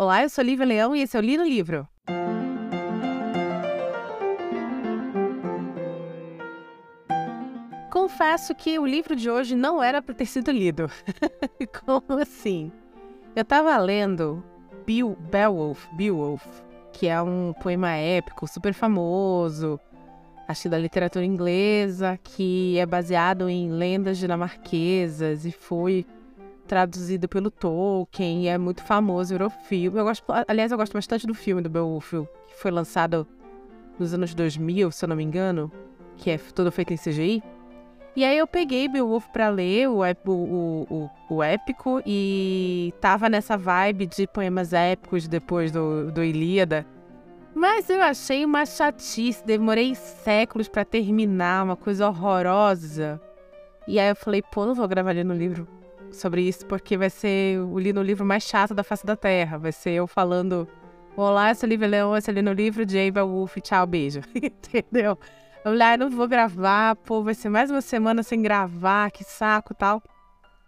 Olá, eu sou Lívia Leão e esse é o Li no Livro. Confesso que o livro de hoje não era para ter sido lido. Como assim? Eu estava lendo Bill, Beowulf, Beowulf, que é um poema épico super famoso, acho da literatura inglesa, que é baseado em lendas dinamarquesas e foi traduzido pelo Tolkien e é muito famoso, virou filme. Eu gosto, aliás, eu gosto bastante do filme do Beowulf, que foi lançado nos anos 2000, se eu não me engano, que é todo feito em CGI. E aí eu peguei Beowulf para ler o, o, o, o, épico e tava nessa vibe de poemas épicos depois do, do Ilíada. Mas eu achei uma chatice, demorei séculos para terminar, uma coisa horrorosa. E aí eu falei, pô, não vou gravar ali no livro sobre isso, porque vai ser o li no livro mais chato da face da Terra. Vai ser eu falando, olá, esse livro é Leão, esse ali no livro de Ava Wolf, tchau, beijo. Entendeu? Eu falei, ah, não vou gravar, pô, vai ser mais uma semana sem gravar, que saco tal.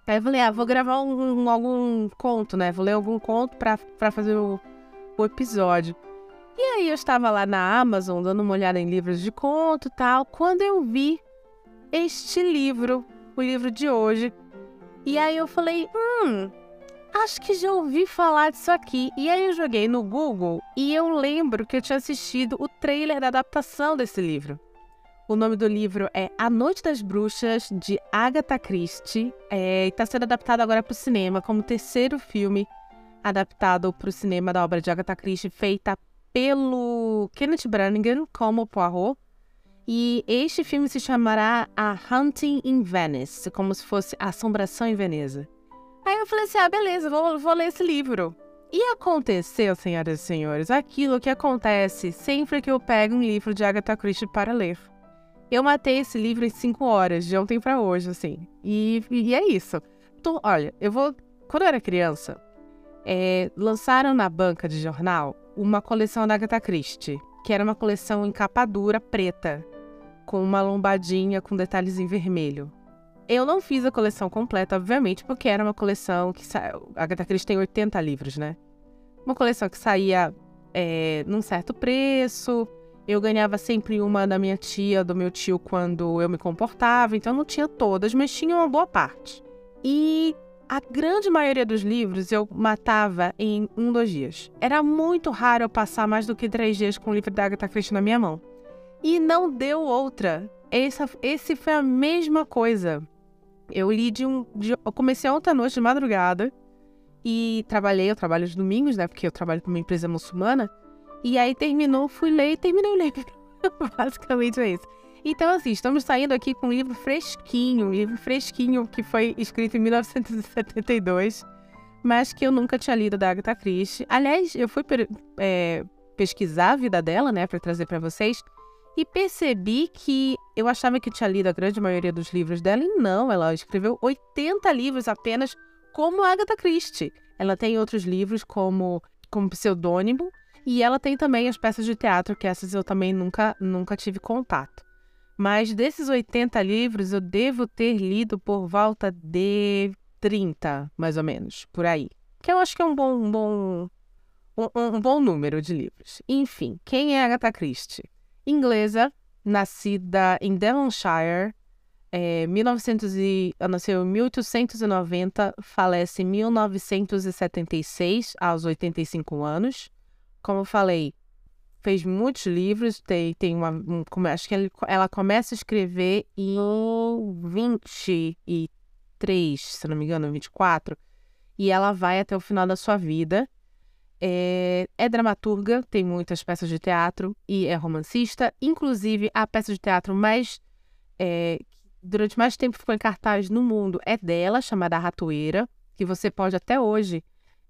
Aí eu falei, ah, vou gravar um, um, algum conto, né? Vou ler algum conto pra, pra fazer o, o episódio. E aí eu estava lá na Amazon dando uma olhada em livros de conto tal, quando eu vi este livro, o livro de hoje. E aí eu falei, hum, acho que já ouvi falar disso aqui. E aí eu joguei no Google e eu lembro que eu tinha assistido o trailer da adaptação desse livro. O nome do livro é A Noite das Bruxas, de Agatha Christie. É, está sendo adaptado agora para o cinema como terceiro filme adaptado para o cinema da obra de Agatha Christie, feita pelo Kenneth Brannigan como Poirot. E este filme se chamará A Hunting in Venice, como se fosse Assombração em Veneza. Aí eu falei assim: ah, beleza, vou, vou ler esse livro. E aconteceu, senhoras e senhores, aquilo que acontece sempre que eu pego um livro de Agatha Christie para ler. Eu matei esse livro em cinco horas, de ontem para hoje, assim. E, e é isso. Então, olha, eu vou. Quando eu era criança, é, lançaram na banca de jornal uma coleção da Agatha Christie, que era uma coleção em capa dura preta, com uma lombadinha com detalhes em vermelho. Eu não fiz a coleção completa, obviamente, porque era uma coleção que saiu. A Agatha Christie tem 80 livros, né? Uma coleção que saía é, num certo preço. Eu ganhava sempre uma da minha tia, do meu tio, quando eu me comportava, então não tinha todas, mas tinha uma boa parte. E a grande maioria dos livros eu matava em um, dois dias. Era muito raro eu passar mais do que três dias com o livro da Agatha Christie na minha mão. E não deu outra. Essa, esse foi a mesma coisa. Eu li de um. De, eu comecei ontem à noite de madrugada e trabalhei, eu trabalho de domingos, né? Porque eu trabalho para uma empresa muçulmana. E aí terminou, fui ler e terminei o livro. Basicamente é isso. Então, assim, estamos saindo aqui com um livro fresquinho, um livro fresquinho que foi escrito em 1972, mas que eu nunca tinha lido da Agatha Christie. Aliás, eu fui é, pesquisar a vida dela, né, para trazer para vocês, e percebi que eu achava que tinha lido a grande maioria dos livros dela, e não, ela escreveu 80 livros apenas como Agatha Christie. Ela tem outros livros como, como pseudônimo, e ela tem também as peças de teatro, que essas eu também nunca, nunca tive contato. Mas desses 80 livros, eu devo ter lido por volta de 30, mais ou menos, por aí. Que eu acho que é um bom, um bom, um, um bom número de livros. Enfim, quem é Agatha Christie? Inglesa, nascida em Devonshire, é, 1900 e, nasceu em 1890, falece em 1976, aos 85 anos. Como eu falei, fez muitos livros, tem, tem uma. Um, acho que ela começa a escrever em 23, se não me engano, 24, e ela vai até o final da sua vida. É, é dramaturga, tem muitas peças de teatro e é romancista. Inclusive, a peça de teatro mais. É, durante mais tempo ficou em cartaz no mundo é dela, chamada Ratoeira, que você pode até hoje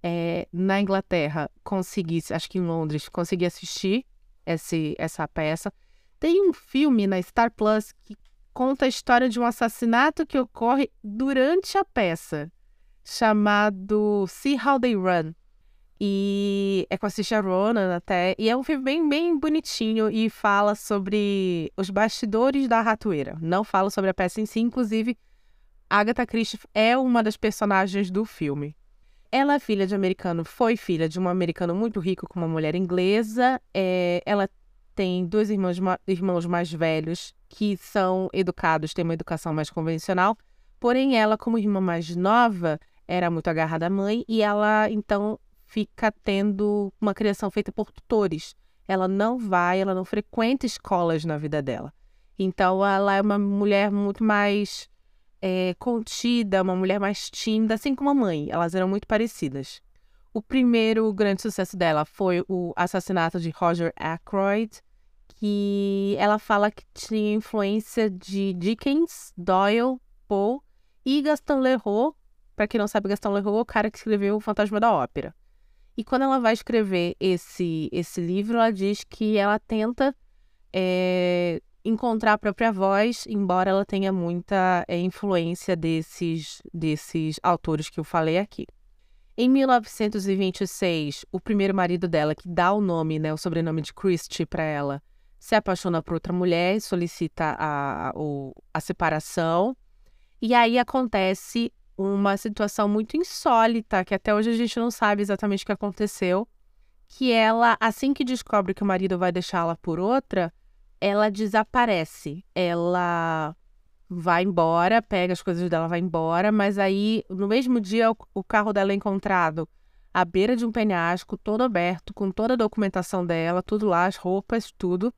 é, na Inglaterra conseguisse, acho que em Londres, consegui assistir esse, essa peça. Tem um filme na Star Plus que conta a história de um assassinato que ocorre durante a peça, chamado See How They Run. E é com a Saoirse Ronan até. E é um filme bem, bem bonitinho e fala sobre os bastidores da ratoeira. Não fala sobre a peça em si, inclusive Agatha Christie é uma das personagens do filme. Ela é filha de americano, foi filha de um americano muito rico com uma mulher inglesa. É, ela tem dois irmãos, irmãos mais velhos que são educados, têm uma educação mais convencional. Porém, ela, como irmã mais nova, era muito agarrada à mãe e ela, então, fica tendo uma criação feita por tutores. Ela não vai, ela não frequenta escolas na vida dela. Então, ela é uma mulher muito mais é, contida, uma mulher mais tímida, assim como a mãe. Elas eram muito parecidas. O primeiro grande sucesso dela foi o assassinato de Roger Ackroyd, que ela fala que tinha influência de Dickens, Doyle, Poe e Gaston Leroux. Para quem não sabe, Gaston Leroux é o cara que escreveu O Fantasma da Ópera. E quando ela vai escrever esse, esse livro, ela diz que ela tenta é, encontrar a própria voz, embora ela tenha muita é, influência desses, desses autores que eu falei aqui. Em 1926, o primeiro marido dela, que dá o nome, né, o sobrenome de Christie para ela, se apaixona por outra mulher e solicita a, a, a separação. E aí acontece uma situação muito insólita, que até hoje a gente não sabe exatamente o que aconteceu, que ela, assim que descobre que o marido vai deixá-la por outra, ela desaparece. Ela vai embora, pega as coisas dela, vai embora, mas aí no mesmo dia o, carro dela é encontrado à beira de um penhasco, todo aberto, com toda a documentação dela, tudo lá, as roupas, tudo.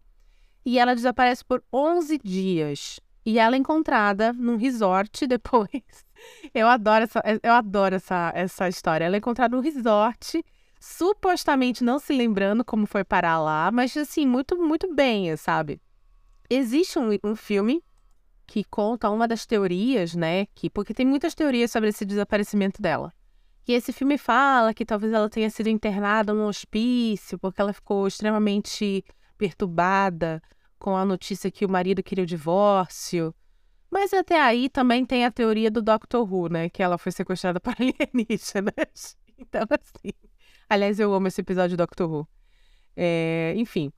E ela desaparece por 11 dias. E ela é encontrada num resort depois. Eu adoro essa, eu adoro essa, essa história. Ela é encontrada num resort supostamente não se lembrando como foi parar lá, mas assim, muito, muito bem, sabe? Existe um, um filme que conta uma das teorias, né? Que, porque tem muitas teorias sobre esse desaparecimento dela. E esse filme fala que talvez ela tenha sido internada num hospício, porque ela ficou extremamente perturbada com a notícia que o marido queria o divórcio. Mas até aí também tem a teoria do Doctor Who, né? Que ela foi sequestrada por alienígenas. Então, assim. Aliás, eu amo esse episódio de Doctor Who. É, enfim.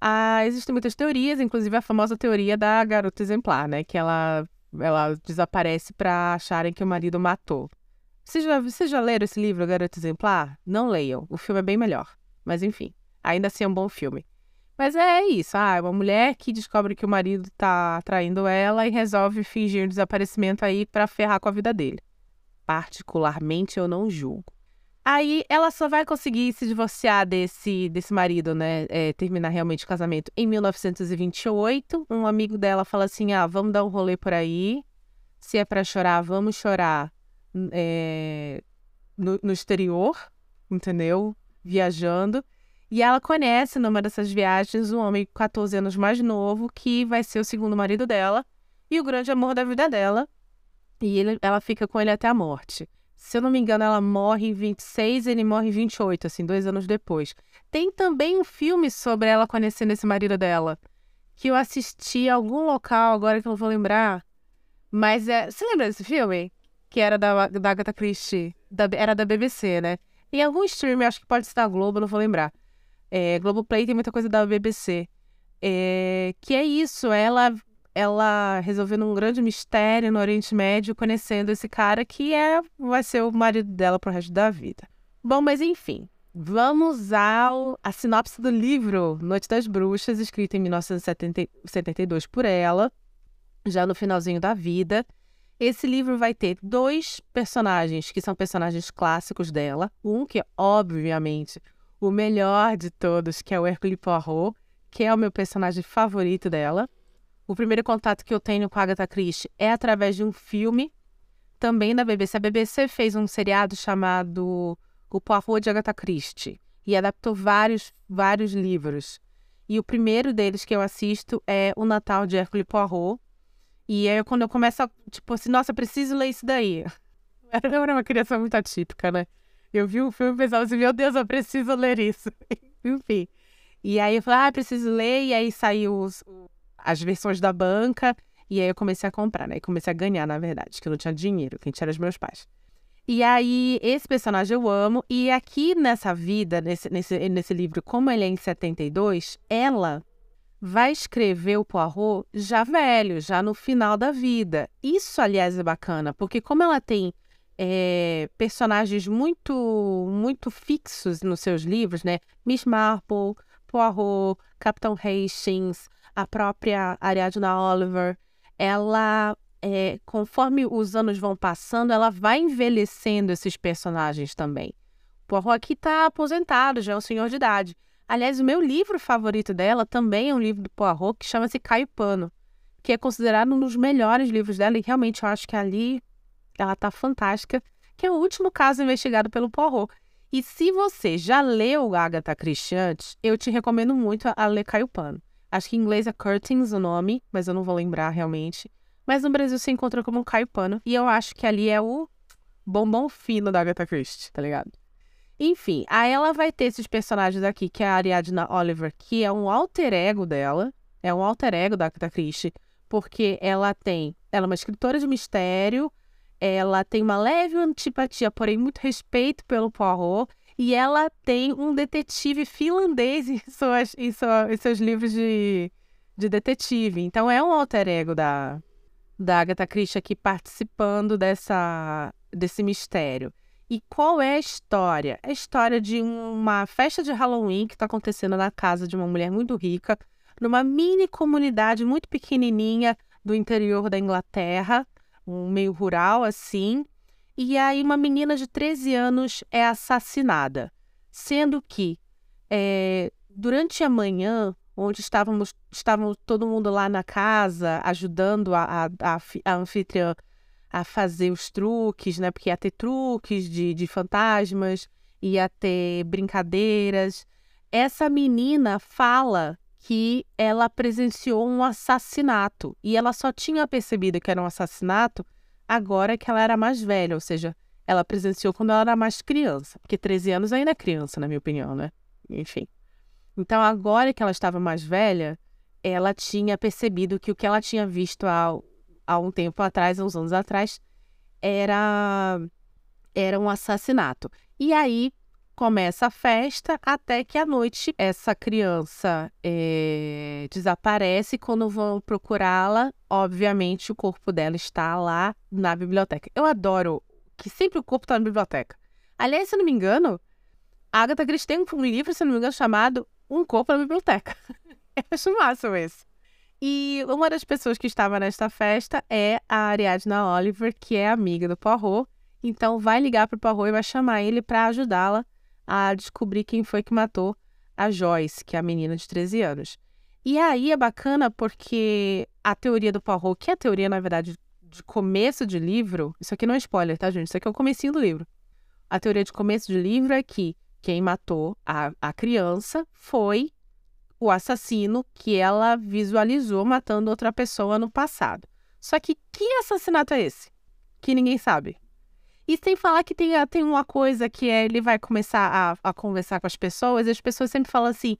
Ah, existem muitas teorias, inclusive a famosa teoria da garota exemplar, né? Que ela, ela desaparece para acharem que o marido matou. Vocês já, vocês já leram esse livro, Garota Exemplar? Não leiam. O filme é bem melhor. Mas enfim, ainda assim é um bom filme. Mas é isso, ah, é uma mulher que descobre que o marido tá traindo ela e resolve fingir um desaparecimento aí para ferrar com a vida dele. Particularmente eu não julgo. Aí ela só vai conseguir se divorciar desse, desse marido, né? É, terminar realmente o casamento em 1928. Um amigo dela fala assim: ah, vamos dar um rolê por aí. Se é para chorar, vamos chorar é, no, no exterior, entendeu? Viajando. E ela conhece, numa dessas viagens, um homem 14 anos mais novo, que vai ser o segundo marido dela e o grande amor da vida dela. E ele, ela fica com ele até a morte. Se eu não me engano, ela morre em 26 ele morre em 28, assim, dois anos depois. Tem também um filme sobre ela conhecendo esse marido dela, que eu assisti em algum local, agora que eu não vou lembrar. Mas é. Você lembra desse filme? Que era da, da Agatha Christie. Da, era da BBC, né? Em algum stream, acho que pode ser da Globo, não vou lembrar. É, Globoplay tem muita coisa da BBC. É, que é isso, ela ela resolvendo um grande mistério no Oriente Médio, conhecendo esse cara que é vai ser o marido dela pro resto da vida. Bom, mas enfim, vamos ao a sinopse do livro Noite das Bruxas, escrito em 1972 por ela, já no finalzinho da vida. Esse livro vai ter dois personagens que são personagens clássicos dela, um que obviamente o melhor de todos, que é o Hercule Poirot, que é o meu personagem favorito dela. O primeiro contato que eu tenho com a Agatha Christie é através de um filme, também da BBC. A BBC fez um seriado chamado O Poirot de Agatha Christie e adaptou vários, vários livros. E o primeiro deles que eu assisto é O Natal de Hercule Poirot. E aí, quando eu começo a, tipo assim, nossa, preciso ler isso daí. Eu era uma criança muito atípica, né? Eu vi o filme e pensava assim, meu Deus, eu preciso ler isso. Enfim. E aí eu falei, ah, preciso ler. E aí saiu os, as versões da banca. E aí eu comecei a comprar, né? E comecei a ganhar, na verdade, que eu não tinha dinheiro, quem tinha era os meus pais. E aí, esse personagem eu amo. E aqui nessa vida, nesse, nesse, nesse livro, como ele é em 72, ela vai escrever o Poirot já velho, já no final da vida. Isso, aliás, é bacana, porque como ela tem é, personagens muito, muito fixos nos seus livros, né? Miss Marple, Poirot, Capitão Hastings, a própria Ariadna Oliver, ela, é, conforme os anos vão passando, ela vai envelhecendo esses personagens também. Poirot aqui está aposentado, já é um senhor de idade. Aliás, o meu livro favorito dela também é um livro do Poirot que chama-se Caio Pano, que é considerado um dos melhores livros dela e realmente eu acho que ali ela tá fantástica, que é o último caso investigado pelo Poirot. E se você já leu Agatha Christie antes, eu te recomendo muito a ler Caio Pano. Acho que em inglês é Curtains o nome, mas eu não vou lembrar realmente. Mas no Brasil se encontra como Caio Pano. E eu acho que ali é o bombom fino da Agatha Christie, tá ligado? Enfim, aí ela vai ter esses personagens aqui, que é a Ariadna Oliver, que é um alter ego dela. É um alter ego da Agatha Christie, porque ela tem... Ela é uma escritora de mistério, ela tem uma leve antipatia, porém muito respeito pelo Poirot, e ela tem um detetive finlandês em, suas, em, sua, em seus livros de, de detetive. Então é um alter ego da, da Agatha Christie aqui participando dessa, desse mistério. E qual é a história? É a história de uma festa de Halloween que está acontecendo na casa de uma mulher muito rica, numa mini comunidade muito pequenininha do interior da Inglaterra, um meio rural assim. E aí uma menina de 13 anos é assassinada, sendo que é, durante a manhã, onde estávamos, estávamos todo mundo lá na casa ajudando a, a, a anfitriã a fazer os truques, né? Porque ia ter truques de, de fantasmas, ia ter brincadeiras. Essa menina fala que ela presenciou um assassinato e ela só tinha percebido que era um assassinato agora que ela era mais velha, ou seja, ela presenciou quando ela era mais criança, porque 13 anos ainda é criança, na minha opinião, né? Enfim. Então, agora que ela estava mais velha, ela tinha percebido que o que ela tinha visto há, há um tempo atrás, uns anos atrás, era, era um assassinato. E aí, começa a festa até que à noite essa criança é, desaparece. Quando vão procurá-la, obviamente o corpo dela está lá na biblioteca. Eu adoro que sempre o corpo está na biblioteca. Aliás, se não me engano, a Agatha Christie tem um livro, se não me engano, chamado Um Corpo na Biblioteca. Eu acho massa esse. E uma das pessoas que estava nesta festa é a Ariadna Oliver, que é amiga do Poirot. Então vai ligar para o e vai chamar ele para ajudá-la a descobrir quem foi que matou a Joyce, que é a menina de 13 anos. E aí é bacana porque a teoria do Poirot, que é a teoria, na verdade, de começo de livro, isso aqui não é spoiler, tá, gente? Isso aqui é o comecinho do livro. A teoria de começo de livro é que quem matou a, a criança foi o assassino que ela visualizou matando outra pessoa no passado. Só que que assassinato é esse? Que ninguém sabe. E sem falar que tem, tem uma coisa que é, ele vai começar a, a conversar com as pessoas, e as pessoas sempre falam assim: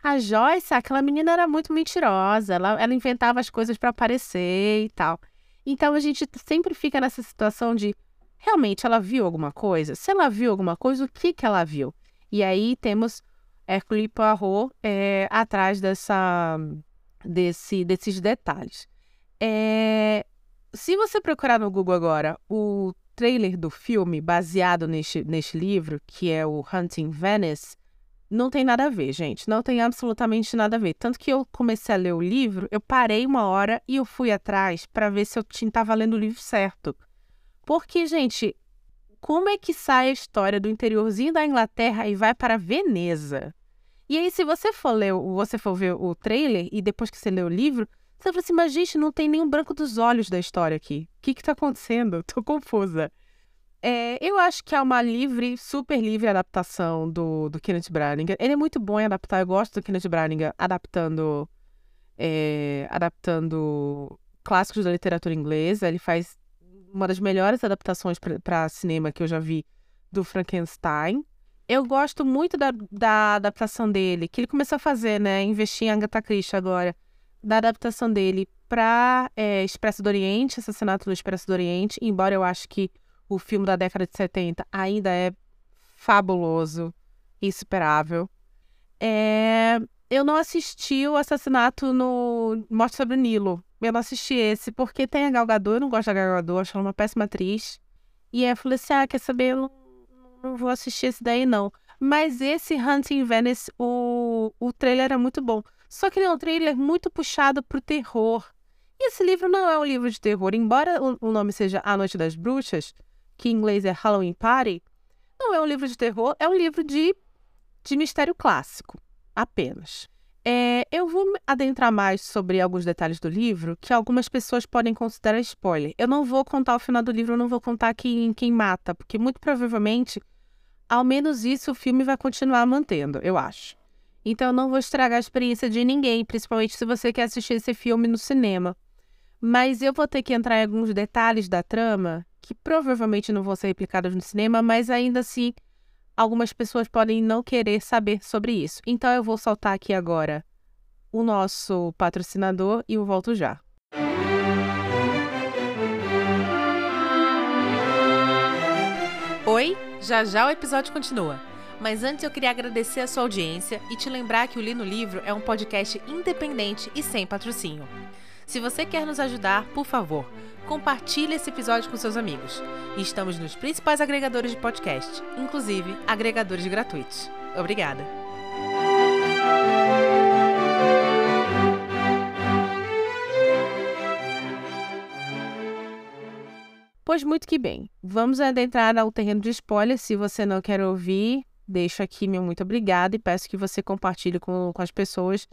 a Joyce, aquela menina era muito mentirosa, ela, ela inventava as coisas para aparecer e tal. Então a gente sempre fica nessa situação de realmente ela viu alguma coisa? Se ela viu alguma coisa, o que, que ela viu? E aí temos Hercule Poirot é, atrás dessa, desse, desses detalhes. É, se você procurar no Google agora o trailer do filme baseado neste, neste livro, que é o Hunting Venice, não tem nada a ver, gente. Não tem absolutamente nada a ver. Tanto que eu comecei a ler o livro, eu parei uma hora e eu fui atrás para ver se eu estava lendo o livro certo. Porque, gente, como é que sai a história do interiorzinho da Inglaterra e vai para Veneza? E aí, se você for ler, você for ver o trailer e depois que você lê o livro, você fala assim, mas gente, não tem nenhum branco dos olhos da história aqui. O que que tá acontecendo? Tô confusa. É, eu acho que é uma livre, super livre adaptação do, do Kenneth Branagh. Ele é muito bom em adaptar. Eu gosto do Kenneth Branagh adaptando, é, adaptando clássicos da literatura inglesa. Ele faz uma das melhores adaptações para cinema que eu já vi do Frankenstein. Eu gosto muito da, da adaptação dele, que ele começou a fazer, né? Investir em Agatha Christie agora da adaptação dele para é, Expresso do Oriente, Assassinato do Expresso do Oriente, embora eu acho que o filme da década de 70 ainda é fabuloso, insuperável. É, eu não assisti o Assassinato no Morte sobre o Nilo. Eu não assisti esse porque tem a Gal Gadot, eu não gosto da Gal Gadot, acho ela uma péssima atriz. E aí eu falei assim: ah, quer saber? Eu não, não vou assistir esse daí, não. Mas esse Hunting Venice, o, o trailer era muito bom. Só que ele é um trailer muito puxado pro terror. E esse livro não é um livro de terror. Embora o nome seja A Noite das Bruxas, que em inglês é Halloween Party, não é um livro de terror, é um livro de, de mistério clássico, apenas. É, eu vou adentrar mais sobre alguns detalhes do livro que algumas pessoas podem considerar spoiler. Eu não vou contar o final do livro, eu não vou contar quem, quem mata, porque muito provavelmente ao menos isso o filme vai continuar mantendo, eu acho. Então não vou estragar a experiência de ninguém, principalmente se você quer assistir esse filme no cinema. Mas eu vou ter que entrar em alguns detalhes da trama que provavelmente não vão ser replicados no cinema, mas ainda assim algumas pessoas podem não querer saber sobre isso. Então eu vou soltar aqui agora o nosso patrocinador e eu volto já. Oi, já já o episódio continua. Mas antes eu queria agradecer a sua audiência e te lembrar que o Li no Livro é um podcast independente e sem patrocínio. Se você quer nos ajudar, por favor, compartilhe esse episódio com seus amigos. Estamos nos principais agregadores de podcast, inclusive agregadores gratuitos. Obrigada! Pois muito que bem. Vamos adentrar ao terreno de spoiler. Se você não quer ouvir, deixo aqui meu muito obrigado e peço que você compartilhe com, com as pessoas,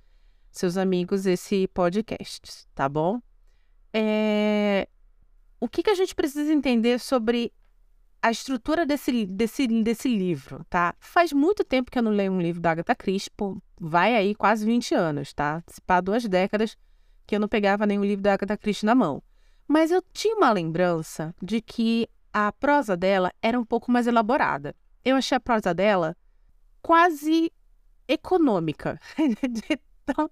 seus amigos, esse podcast, tá bom? É... O que, que a gente precisa entender sobre a estrutura desse, desse, desse livro, tá? Faz muito tempo que eu não leio um livro da Agatha Christie, vai aí quase 20 anos, tá? Se duas décadas que eu não pegava nenhum livro da Agatha Christie na mão. Mas eu tinha uma lembrança de que a prosa dela era um pouco mais elaborada. Eu achei a prosa dela quase econômica, de tão,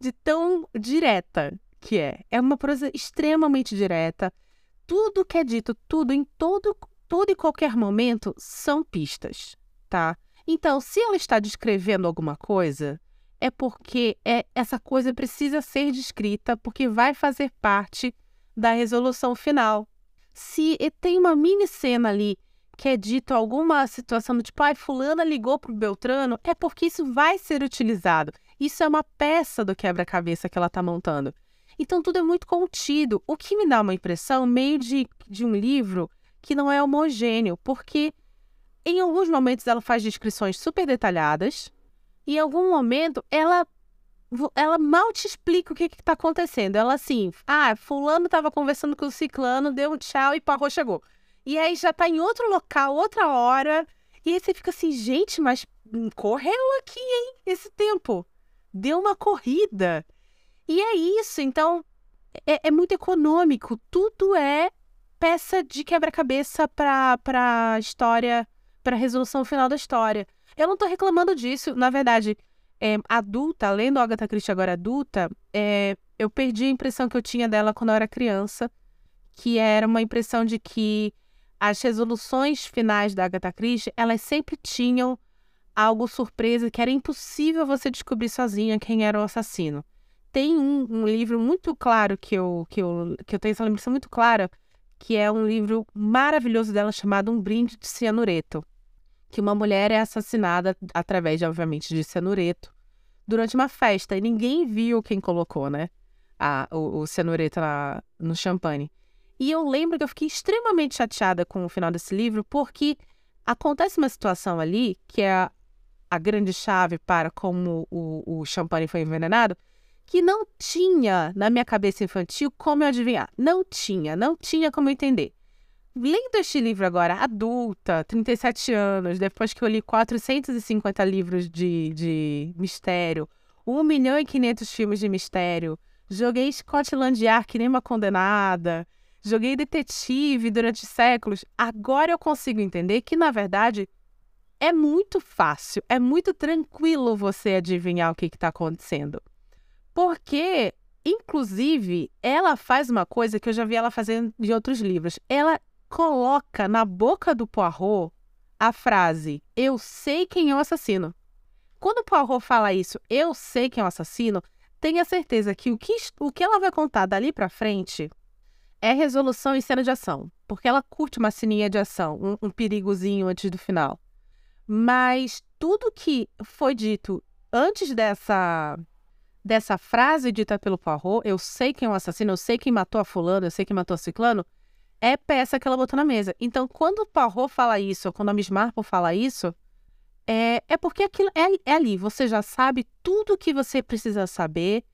de tão direta que é. É uma prosa extremamente direta. Tudo que é dito, tudo, em todo, todo e qualquer momento, são pistas, tá? Então, se ela está descrevendo alguma coisa, é porque é, essa coisa precisa ser descrita, porque vai fazer parte da resolução final. Se tem uma mini cena ali que é dito alguma situação do tipo, ai, fulana ligou pro Beltrano, é porque isso vai ser utilizado. Isso é uma peça do quebra-cabeça que ela está montando. Então tudo é muito contido, o que me dá uma impressão meio de, de um livro que não é homogêneo, porque em alguns momentos ela faz descrições super detalhadas, e em algum momento ela ela mal te explica o que está acontecendo. Ela assim, ah, fulano estava conversando com o ciclano, deu um tchau e parrou, chegou. E aí já está em outro local, outra hora. E aí você fica assim, gente, mas correu aqui, hein, esse tempo. Deu uma corrida. E é isso, então é, é muito econômico. Tudo é peça de quebra-cabeça para a história, para a resolução final da história. Eu não estou reclamando disso, na verdade é, adulta, lendo Agatha Christie agora adulta, é, eu perdi a impressão que eu tinha dela quando eu era criança, que era uma impressão de que as resoluções finais da Agatha Christie, elas sempre tinham algo surpresa, que era impossível você descobrir sozinha quem era o assassino. Tem um, um livro muito claro que eu, que, eu, que eu tenho essa lembrança muito clara, que é um livro maravilhoso dela chamado Um Brinde de Cianureto que uma mulher é assassinada através, de, obviamente, de cianureto durante uma festa e ninguém viu quem colocou, né? A, o, o cianureto na, no champanhe. E eu lembro que eu fiquei extremamente chateada com o final desse livro, porque acontece uma situação ali, que é a, a grande chave para como o, o champanhe foi envenenado, que não tinha na minha cabeça infantil como eu adivinhar. Não tinha, não tinha como eu entender. Lendo este livro agora, adulta, 37 anos, depois que eu li 450 livros de, de mistério, 1 milhão e 500 filmes de mistério, joguei Scotland Yard que nem uma condenada, joguei detetive durante séculos, agora eu consigo entender que, na verdade, é muito fácil, é muito tranquilo você adivinhar o que está acontecendo. Porque, inclusive, ela faz uma coisa que eu já vi ela fazendo de outros livros. Ela coloca na boca do Poirot a frase: Eu sei quem é o assassino. Quando o Poirot fala isso, eu sei quem é o assassino, tenha certeza que o que, o que ela vai contar dali para frente é resolução e cena de ação, porque ela curte uma ceninha de ação, um, um perigozinho antes do final. Mas tudo que foi dito antes dessa dessa frase dita pelo Poirot, eu sei quem é o assassino, eu sei quem matou a fulano, eu sei quem matou a ciclano, é peça que ela botou na mesa. Então, quando o Poirot fala isso, ou quando a Miss Marple fala isso, é, é porque aquilo é, é ali. Você já sabe tudo o que você precisa saber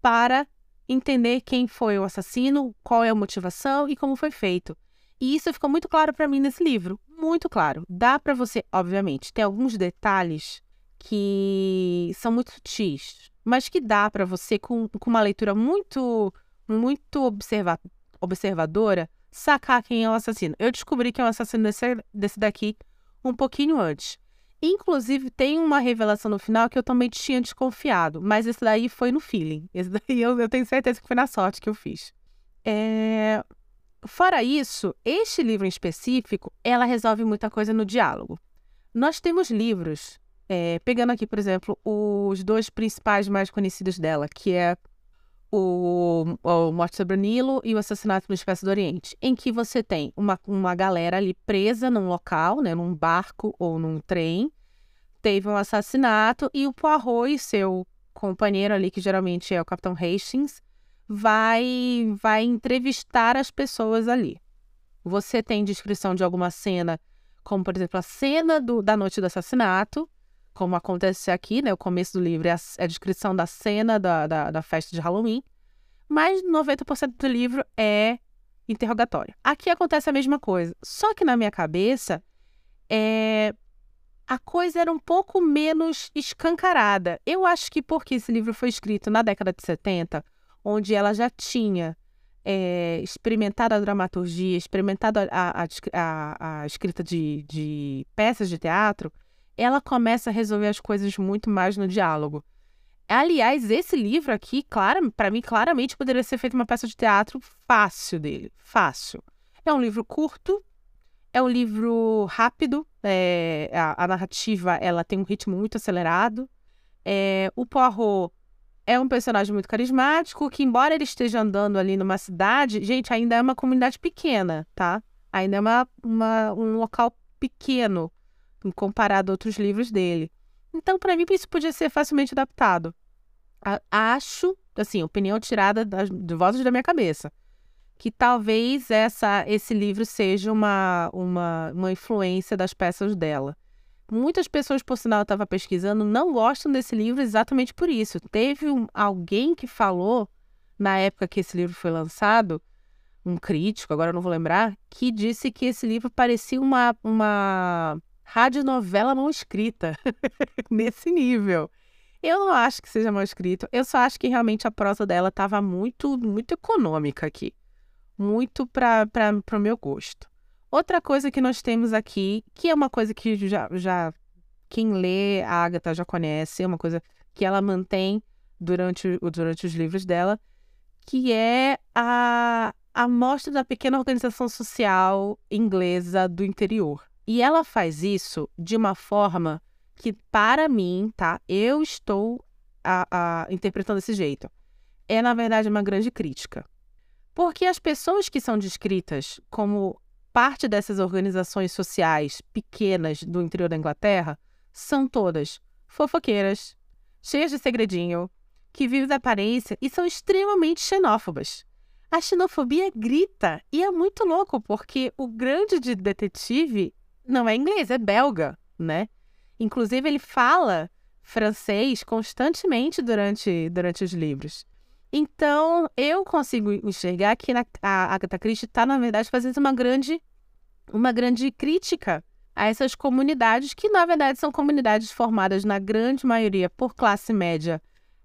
para entender quem foi o assassino, qual é a motivação e como foi feito. E isso ficou muito claro para mim nesse livro, muito claro. Dá para você, obviamente, tem alguns detalhes que são muito sutis, mas que dá para você com, com uma leitura muito muito observa observadora sacar quem é o assassino. Eu descobri que é o assassino desse, desse daqui um pouquinho antes. Inclusive, tem uma revelação no final que eu também tinha desconfiado, mas esse daí foi no feeling. Esse daí eu, eu tenho certeza que foi na sorte que eu fiz. É... Fora isso, este livro em específico, ela resolve muita coisa no diálogo. Nós temos livros, é, pegando aqui, por exemplo, os dois principais mais conhecidos dela, que é o, o Morte sobre o Nilo e o Assassinato no Expresso do Oriente, em que você tem uma, uma galera ali presa num local, né, num barco ou num trem, teve um assassinato e o Poirot e seu companheiro ali, que geralmente é o Capitão Hastings, vai, vai entrevistar as pessoas ali. Você tem descrição de alguma cena, como por exemplo a cena do, da noite do assassinato, como acontece aqui, né? O começo do livro é a, é a descrição da cena da, da, da, festa de Halloween, mas 90% do livro é interrogatório. Aqui acontece a mesma coisa, só que na minha cabeça é, a coisa era um pouco menos escancarada. Eu acho que porque esse livro foi escrito na década de 70, onde ela já tinha é, experimentado a dramaturgia, experimentado a, a, a, a escrita de, de peças de teatro, ela começa a resolver as coisas muito mais no diálogo. Aliás, esse livro aqui, claro, para mim, claramente poderia ser feito uma peça de teatro fácil dele. Fácil. É um livro curto, é um livro rápido, é, a, a, narrativa ela tem um ritmo muito acelerado. É, o Poirot é um personagem muito carismático, que embora ele esteja andando ali numa cidade, gente, ainda é uma comunidade pequena, tá? Ainda é uma, uma um local pequeno comparado a outros livros dele. Então, para mim, isso podia ser facilmente adaptado. A acho, assim, opinião tirada das, de vozes da minha cabeça, que talvez essa, esse livro seja uma, uma, uma influência das peças dela. Muitas pessoas, por sinal, eu estava pesquisando, não gostam desse livro exatamente por isso. Teve um, alguém que falou, na época que esse livro foi lançado, um crítico, agora eu não vou lembrar, que disse que esse livro parecia uma, uma radionovela mal escrita, nesse nível. Eu não acho que seja mal escrito, eu só acho que realmente a prosa dela estava muito, muito econômica aqui. Muito para o meu gosto. Outra coisa que nós temos aqui, que é uma coisa que já, já quem lê a Agatha já conhece, é uma coisa que ela mantém durante, durante os livros dela, que é a, a mostra da pequena organização social inglesa do interior. E ela faz isso de uma forma que, para mim, tá? Eu estou a, a, interpretando desse jeito. É, na verdade, uma grande crítica. Porque as pessoas que são descritas como parte dessas organizações sociais pequenas do interior da Inglaterra são todas fofoqueiras, cheias de segredinho, que vivem da aparência e são extremamente xenófobas. A xenofobia grita e é muito louco, porque o grande detetive não é inglês, é belga, né? Inclusive, ele fala francês constantemente durante, durante os livros. Então, eu consigo enxergar que na, a Agatha Christie está, na verdade, fazendo uma grande, uma grande crítica a essas comunidades, que, na verdade, são comunidades formadas, na grande maioria, por classe média.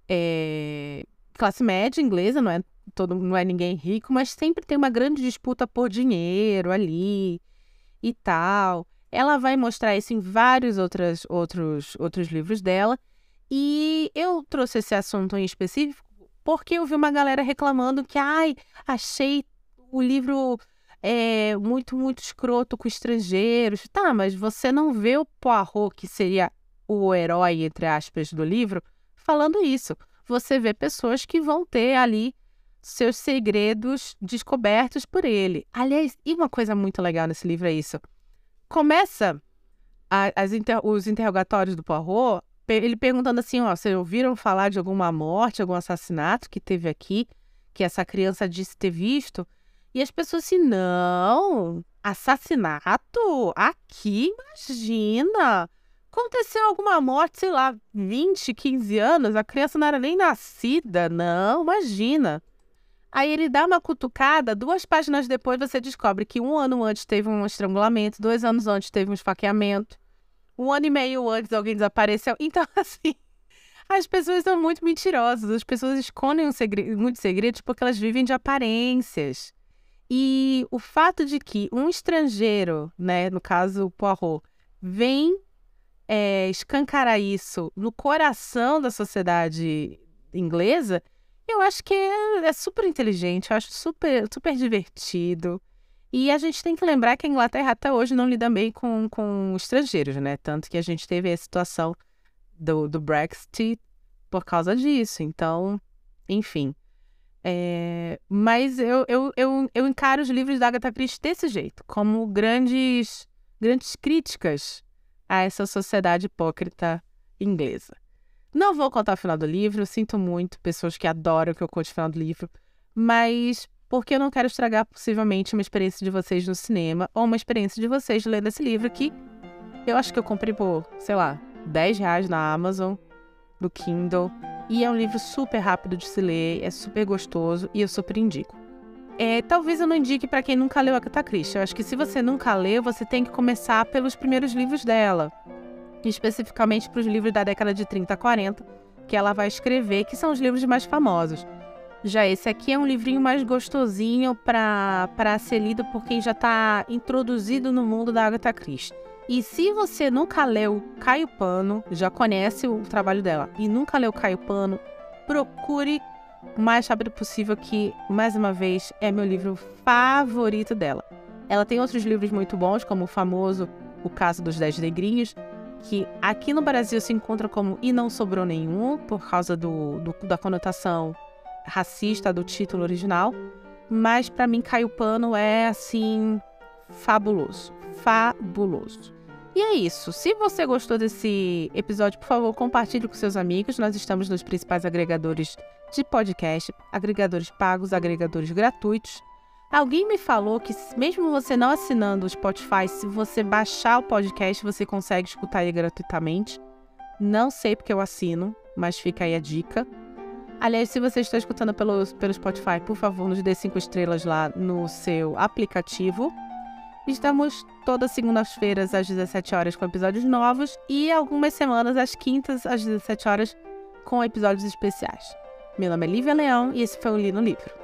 É... Classe média inglesa, não é, todo, não é ninguém rico, mas sempre tem uma grande disputa por dinheiro ali e tal. Ela vai mostrar isso em vários outros, outros, outros livros dela. E eu trouxe esse assunto em específico porque eu vi uma galera reclamando que, ai, achei o livro é, muito, muito escroto com estrangeiros. Tá, mas você não vê o Poirot, que seria o herói, entre aspas, do livro, falando isso. Você vê pessoas que vão ter ali seus segredos descobertos por ele. Aliás, e uma coisa muito legal nesse livro é isso. Começa a, inter, os interrogatórios do Poirot, ele perguntando assim, ó, vocês ouviram falar de alguma morte, algum assassinato que teve aqui, que essa criança disse ter visto? E as pessoas assim, não, assassinato? Aqui, imagina! Aconteceu alguma morte, sei lá, 20, 15 anos, a criança não era nem nascida, não, imagina. Aí ele dá uma cutucada, duas páginas depois você descobre que um ano antes teve um estrangulamento, dois anos antes teve um esfaqueamento, um ano e meio antes alguém desapareceu. Então, assim, as pessoas são muito mentirosas, as pessoas escondem um segredo, muitos segredos porque elas vivem de aparências. E o fato de que um estrangeiro, né, no caso o Poirot, vem é, escancarar isso no coração da sociedade inglesa, eu acho que é, é, super inteligente, eu acho super, super divertido. E a gente tem que lembrar que a Inglaterra até hoje não lida bem com, com estrangeiros, né? Tanto que a gente teve a situação do, do Brexit por causa disso. Então, enfim. É, mas eu, eu, eu, eu encaro os livros da Agatha Christie desse jeito, como grandes, grandes críticas a essa sociedade hipócrita inglesa. Não vou contar o final do livro, sinto muito, pessoas que adoram que eu conte o final do livro, mas porque eu não quero estragar possivelmente uma experiência de vocês no cinema ou uma experiência de vocês lendo esse livro que eu acho que eu comprei por, sei lá, 10 reais na Amazon, no Kindle. E é um livro super rápido de se ler, é super gostoso e eu super indico. É, talvez eu não indique para quem nunca leu Agatha Christie. Eu acho que se você nunca leu, você tem que começar pelos primeiros livros dela. Especificamente para os livros da década de 30 a 40, que ela vai escrever, que são os livros mais famosos. Já esse aqui é um livrinho mais gostosinho para ser lido por quem já está introduzido no mundo da Agatha Christie. E se você nunca leu Caio Pano, já conhece o trabalho dela, e nunca leu Caio Pano, procure o mais rápido possível, que, mais uma vez, é meu livro favorito dela. Ela tem outros livros muito bons, como o famoso O Caso dos Dez Negrinhos, que aqui no Brasil se encontra como E Não Sobrou Nenhum, por causa do, do da conotação racista do título original. Mas para mim, Caio Pano é assim fabuloso fabuloso. E é isso. Se você gostou desse episódio, por favor, compartilhe com seus amigos. Nós estamos nos principais agregadores de podcast, agregadores pagos, agregadores gratuitos. Alguém me falou que mesmo você não assinando o Spotify, se você baixar o podcast, você consegue escutar ele gratuitamente. Não sei porque eu assino, mas fica aí a dica. Aliás, se você está escutando pelo, pelo Spotify, por favor, nos dê cinco estrelas lá no seu aplicativo. Estamos todas segundas-feiras às 17 horas com episódios novos e algumas semanas às quintas às 17 horas com episódios especiais. Meu nome é Lívia Leão e esse foi o Li no Livro.